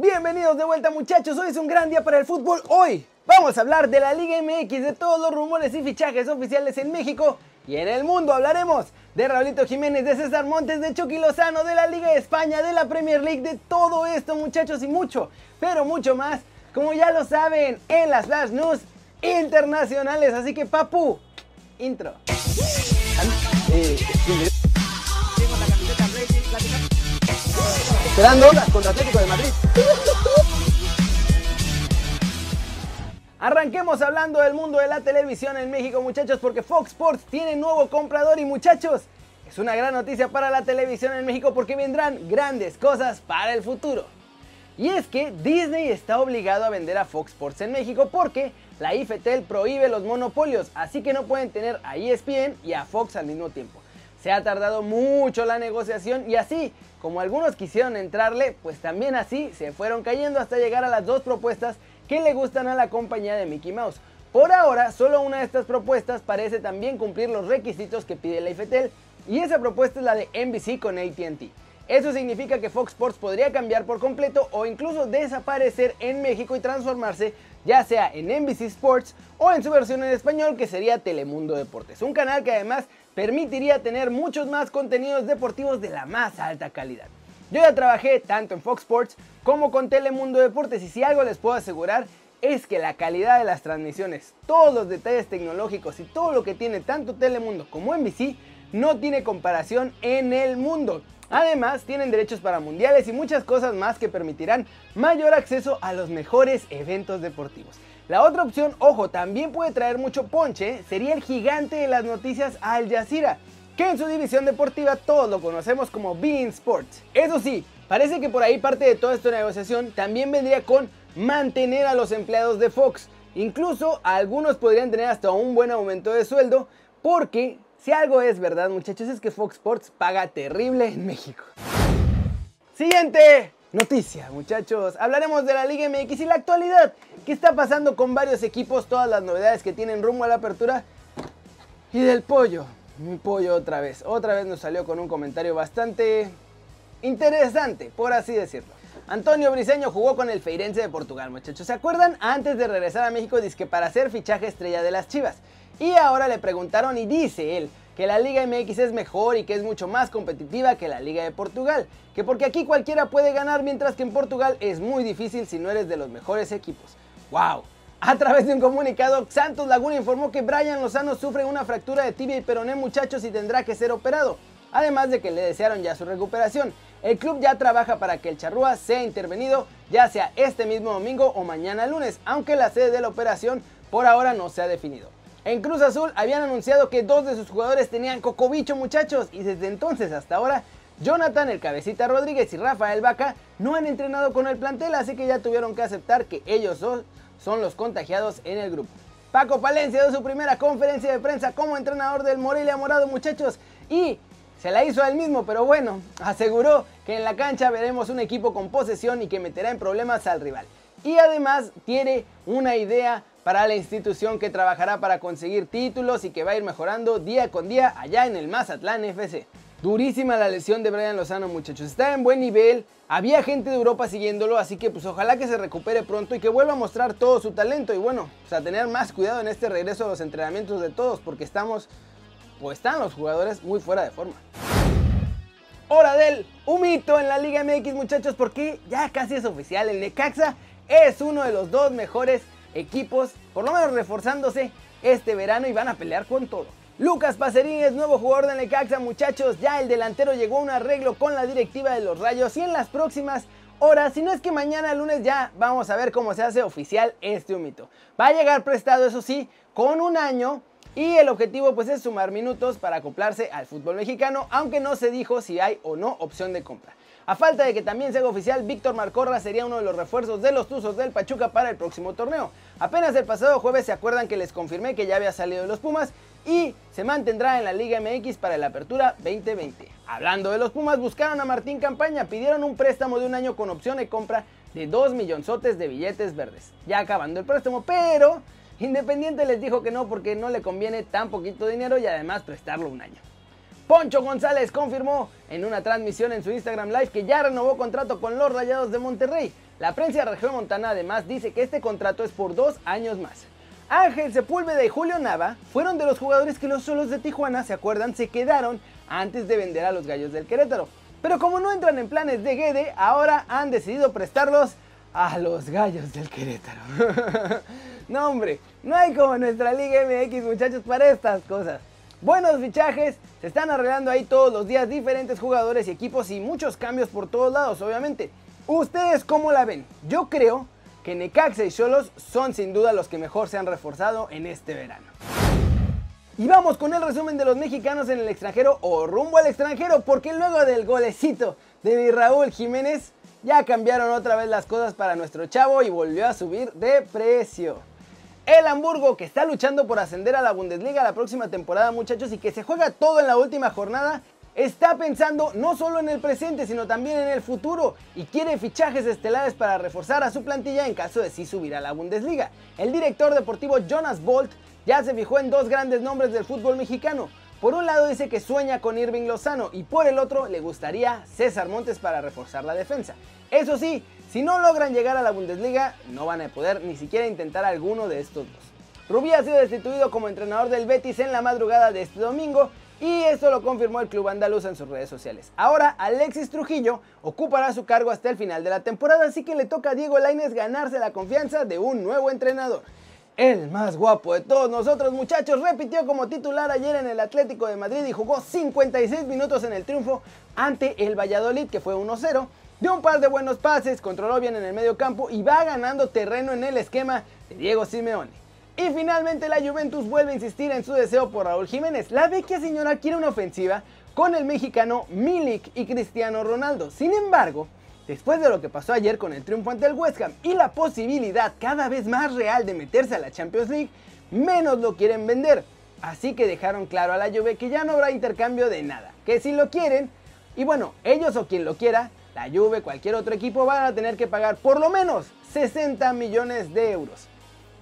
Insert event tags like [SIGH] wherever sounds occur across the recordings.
Bienvenidos de vuelta muchachos, hoy es un gran día para el fútbol. Hoy vamos a hablar de la Liga MX, de todos los rumores y fichajes oficiales en México y en el mundo. Hablaremos de Raulito Jiménez, de César Montes, de Chucky Lozano, de la Liga de España, de la Premier League, de todo esto muchachos y mucho, pero mucho más, como ya lo saben, en las Flash News internacionales. Así que papu, intro. Eh, Esperando contra Atlético de Madrid. Arranquemos hablando del mundo de la televisión en México, muchachos, porque Fox Sports tiene nuevo comprador y muchachos, es una gran noticia para la televisión en México porque vendrán grandes cosas para el futuro. Y es que Disney está obligado a vender a Fox Sports en México porque la IFETEL prohíbe los monopolios, así que no pueden tener a ESPN y a Fox al mismo tiempo. Se ha tardado mucho la negociación y así, como algunos quisieron entrarle, pues también así se fueron cayendo hasta llegar a las dos propuestas que le gustan a la compañía de Mickey Mouse. Por ahora, solo una de estas propuestas parece también cumplir los requisitos que pide la IFETEL y esa propuesta es la de NBC con ATT. Eso significa que Fox Sports podría cambiar por completo o incluso desaparecer en México y transformarse ya sea en NBC Sports o en su versión en español que sería Telemundo Deportes. Un canal que además permitiría tener muchos más contenidos deportivos de la más alta calidad. Yo ya trabajé tanto en Fox Sports como con Telemundo Deportes y si algo les puedo asegurar es que la calidad de las transmisiones, todos los detalles tecnológicos y todo lo que tiene tanto Telemundo como NBC no tiene comparación en el mundo. Además, tienen derechos para mundiales y muchas cosas más que permitirán mayor acceso a los mejores eventos deportivos. La otra opción, ojo, también puede traer mucho ponche, sería el gigante de las noticias Al Jazeera, que en su división deportiva todos lo conocemos como Bein Sports. Eso sí, parece que por ahí parte de toda esta negociación también vendría con mantener a los empleados de Fox. Incluso algunos podrían tener hasta un buen aumento de sueldo porque si algo es verdad, muchachos, es que Fox Sports paga terrible en México. Siguiente noticia, muchachos. Hablaremos de la Liga MX y la actualidad. ¿Qué está pasando con varios equipos? Todas las novedades que tienen rumbo a la apertura. Y del pollo. Pollo otra vez. Otra vez nos salió con un comentario bastante interesante, por así decirlo. Antonio Briseño jugó con el Feirense de Portugal, muchachos. ¿Se acuerdan? Antes de regresar a México, dice que para hacer fichaje estrella de las Chivas. Y ahora le preguntaron y dice él que la Liga MX es mejor y que es mucho más competitiva que la Liga de Portugal. Que porque aquí cualquiera puede ganar mientras que en Portugal es muy difícil si no eres de los mejores equipos. ¡Wow! A través de un comunicado, Santos Laguna informó que Brian Lozano sufre una fractura de tibia y peroné muchachos y tendrá que ser operado. Además de que le desearon ya su recuperación. El club ya trabaja para que el charrúa sea intervenido ya sea este mismo domingo o mañana lunes, aunque la sede de la operación por ahora no se ha definido. En Cruz Azul habían anunciado que dos de sus jugadores tenían cocobicho muchachos y desde entonces hasta ahora Jonathan, el cabecita Rodríguez y Rafael Vaca no han entrenado con el plantel, así que ya tuvieron que aceptar que ellos dos son los contagiados en el grupo. Paco Palencia dio su primera conferencia de prensa como entrenador del Morelia Morado muchachos y se la hizo a él mismo, pero bueno, aseguró que en la cancha veremos un equipo con posesión y que meterá en problemas al rival. Y además tiene una idea para la institución que trabajará para conseguir títulos y que va a ir mejorando día con día allá en el Mazatlán FC. Durísima la lesión de Brian Lozano, muchachos. Está en buen nivel. Había gente de Europa siguiéndolo, así que pues ojalá que se recupere pronto y que vuelva a mostrar todo su talento. Y bueno, pues a tener más cuidado en este regreso a los entrenamientos de todos, porque estamos, pues están los jugadores muy fuera de forma. Hora del humito en la Liga MX, muchachos, porque ya casi es oficial. El Necaxa es uno de los dos mejores equipos, por lo menos reforzándose este verano y van a pelear con todo. Lucas Pacerini es nuevo jugador de Necaxa, muchachos. Ya el delantero llegó a un arreglo con la directiva de los Rayos y en las próximas horas, si no es que mañana lunes ya vamos a ver cómo se hace oficial este humito. Va a llegar prestado, eso sí, con un año y el objetivo pues es sumar minutos para acoplarse al fútbol mexicano, aunque no se dijo si hay o no opción de compra. A falta de que también se haga oficial, Víctor Marcorra sería uno de los refuerzos de los Tuzos del Pachuca para el próximo torneo. Apenas el pasado jueves se acuerdan que les confirmé que ya había salido de los Pumas y se mantendrá en la Liga MX para la apertura 2020. Hablando de los Pumas, buscaron a Martín Campaña, pidieron un préstamo de un año con opción de compra de 2 millonzotes de billetes verdes. Ya acabando el préstamo, pero Independiente les dijo que no porque no le conviene tan poquito dinero y además prestarlo un año. Poncho González confirmó en una transmisión en su Instagram Live que ya renovó contrato con los Rayados de Monterrey. La prensa Montana además dice que este contrato es por dos años más. Ángel Sepúlveda y Julio Nava fueron de los jugadores que los solos de Tijuana, ¿se acuerdan? Se quedaron antes de vender a los gallos del Querétaro. Pero como no entran en planes de Guede, ahora han decidido prestarlos a los gallos del Querétaro. [LAUGHS] no hombre, no hay como nuestra Liga MX muchachos para estas cosas. Buenos fichajes, se están arreglando ahí todos los días diferentes jugadores y equipos y muchos cambios por todos lados, obviamente. ¿Ustedes cómo la ven? Yo creo que Necaxa y Cholos son sin duda los que mejor se han reforzado en este verano. Y vamos con el resumen de los mexicanos en el extranjero o rumbo al extranjero, porque luego del golecito de Raúl Jiménez, ya cambiaron otra vez las cosas para nuestro chavo y volvió a subir de precio. El Hamburgo, que está luchando por ascender a la Bundesliga la próxima temporada, muchachos, y que se juega todo en la última jornada, está pensando no solo en el presente, sino también en el futuro y quiere fichajes estelares para reforzar a su plantilla en caso de sí subir a la Bundesliga. El director deportivo Jonas Bolt ya se fijó en dos grandes nombres del fútbol mexicano. Por un lado dice que sueña con Irving Lozano y por el otro le gustaría César Montes para reforzar la defensa. Eso sí, si no logran llegar a la Bundesliga, no van a poder ni siquiera intentar alguno de estos dos. Rubí ha sido destituido como entrenador del Betis en la madrugada de este domingo y esto lo confirmó el club andaluz en sus redes sociales. Ahora Alexis Trujillo ocupará su cargo hasta el final de la temporada, así que le toca a Diego Lainez ganarse la confianza de un nuevo entrenador. El más guapo de todos nosotros muchachos repitió como titular ayer en el Atlético de Madrid y jugó 56 minutos en el triunfo ante el Valladolid que fue 1-0. Dio un par de buenos pases, controló bien en el medio campo y va ganando terreno en el esquema de Diego Simeone. Y finalmente la Juventus vuelve a insistir en su deseo por Raúl Jiménez. La vecchia señora quiere una ofensiva con el mexicano Milik y Cristiano Ronaldo. Sin embargo, después de lo que pasó ayer con el triunfo ante el West Ham y la posibilidad cada vez más real de meterse a la Champions League, menos lo quieren vender. Así que dejaron claro a la Juve que ya no habrá intercambio de nada, que si lo quieren, y bueno, ellos o quien lo quiera, la Juve, cualquier otro equipo van a tener que pagar por lo menos 60 millones de euros.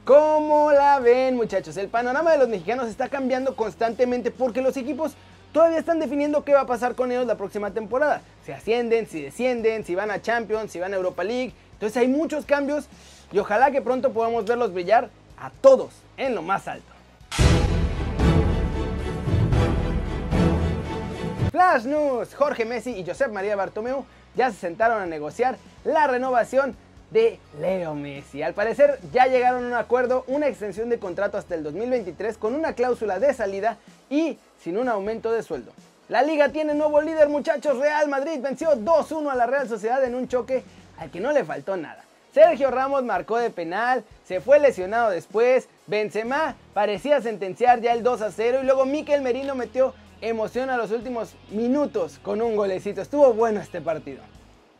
¿Cómo la ven muchachos? El panorama de los mexicanos está cambiando constantemente porque los equipos todavía están definiendo qué va a pasar con ellos la próxima temporada. Si ascienden, si descienden, si van a Champions, si van a Europa League. Entonces hay muchos cambios y ojalá que pronto podamos verlos brillar a todos en lo más alto. Flash News, Jorge Messi y Josep María Bartomeu ya se sentaron a negociar la renovación de Leo Messi. Al parecer ya llegaron a un acuerdo, una extensión de contrato hasta el 2023 con una cláusula de salida y sin un aumento de sueldo. La liga tiene nuevo líder muchachos, Real Madrid venció 2-1 a la Real Sociedad en un choque al que no le faltó nada. Sergio Ramos marcó de penal, se fue lesionado después, Benzema parecía sentenciar ya el 2 0 y luego Mikel Merino metió emoción a los últimos minutos con un golecito. Estuvo bueno este partido.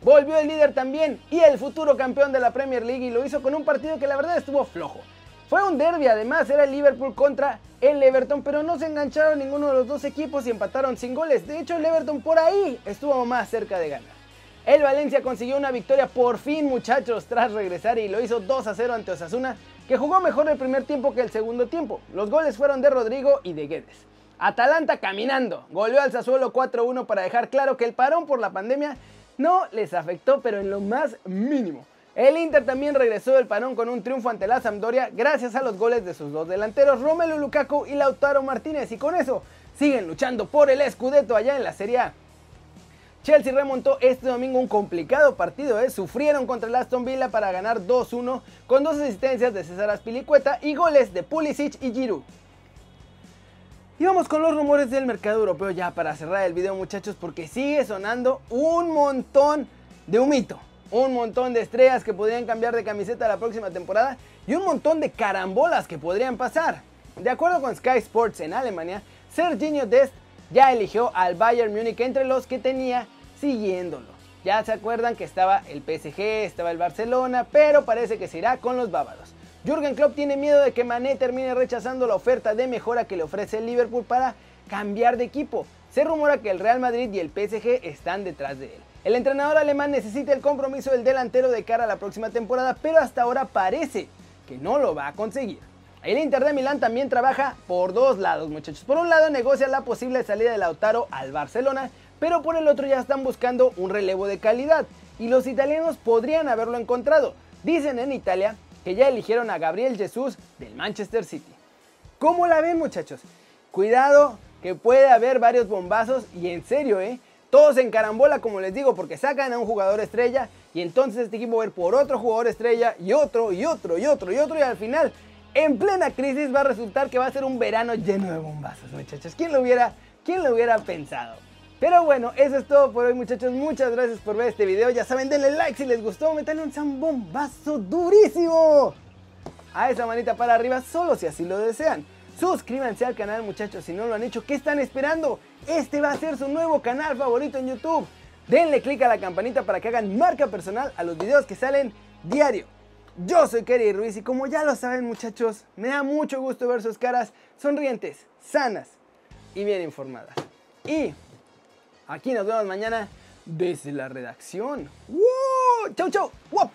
Volvió el líder también y el futuro campeón de la Premier League y lo hizo con un partido que la verdad estuvo flojo. Fue un derby, además era el Liverpool contra el Everton, pero no se engancharon ninguno de los dos equipos y empataron sin goles. De hecho, el Everton por ahí estuvo más cerca de ganar. El Valencia consiguió una victoria por fin, muchachos, tras regresar y lo hizo 2 a 0 ante Osasuna, que jugó mejor el primer tiempo que el segundo tiempo. Los goles fueron de Rodrigo y de Guedes. Atalanta caminando, goleó al Sassuolo 4-1 para dejar claro que el parón por la pandemia no les afectó, pero en lo más mínimo. El Inter también regresó del parón con un triunfo ante la Sampdoria gracias a los goles de sus dos delanteros, Romelu Lukaku y Lautaro Martínez, y con eso siguen luchando por el Scudetto allá en la Serie A. Chelsea remontó este domingo un complicado partido, ¿eh? sufrieron contra el Aston Villa para ganar 2-1 con dos asistencias de César Aspilicueta y goles de Pulisic y Giroud. Y vamos con los rumores del mercado europeo ya para cerrar el video muchachos porque sigue sonando un montón de humito. Un montón de estrellas que podrían cambiar de camiseta la próxima temporada y un montón de carambolas que podrían pasar. De acuerdo con Sky Sports en Alemania, Serginho Dest ya eligió al Bayern Múnich entre los que tenía siguiéndolo. Ya se acuerdan que estaba el PSG, estaba el Barcelona, pero parece que se irá con los bávaros. Jürgen Klopp tiene miedo de que Mané termine rechazando la oferta de mejora que le ofrece el Liverpool para cambiar de equipo. Se rumora que el Real Madrid y el PSG están detrás de él. El entrenador alemán necesita el compromiso del delantero de cara a la próxima temporada, pero hasta ahora parece que no lo va a conseguir. El Inter de Milán también trabaja por dos lados, muchachos. Por un lado negocia la posible salida de Lautaro al Barcelona, pero por el otro ya están buscando un relevo de calidad. y los italianos podrían haberlo encontrado. Dicen en Italia que ya eligieron a Gabriel Jesús del Manchester City. ¿Cómo la ven muchachos? Cuidado que puede haber varios bombazos y en serio, ¿eh? Todos en carambola, como les digo, porque sacan a un jugador estrella y entonces este equipo va a ir por otro jugador estrella y otro y otro y otro y otro y al final, en plena crisis, va a resultar que va a ser un verano lleno de bombazos, muchachos. ¿Quién lo hubiera, quién lo hubiera pensado? Pero bueno, eso es todo por hoy muchachos, muchas gracias por ver este video, ya saben, denle like si les gustó, metanle un zambombazo durísimo a esa manita para arriba solo si así lo desean. Suscríbanse al canal muchachos si no lo han hecho. ¿Qué están esperando? Este va a ser su nuevo canal favorito en YouTube. Denle click a la campanita para que hagan marca personal a los videos que salen diario. Yo soy Kerry Ruiz y como ya lo saben muchachos, me da mucho gusto ver sus caras sonrientes, sanas y bien informadas. Y aquí nos vemos mañana desde la redacción. ¡Chau, chau! ¡Wop!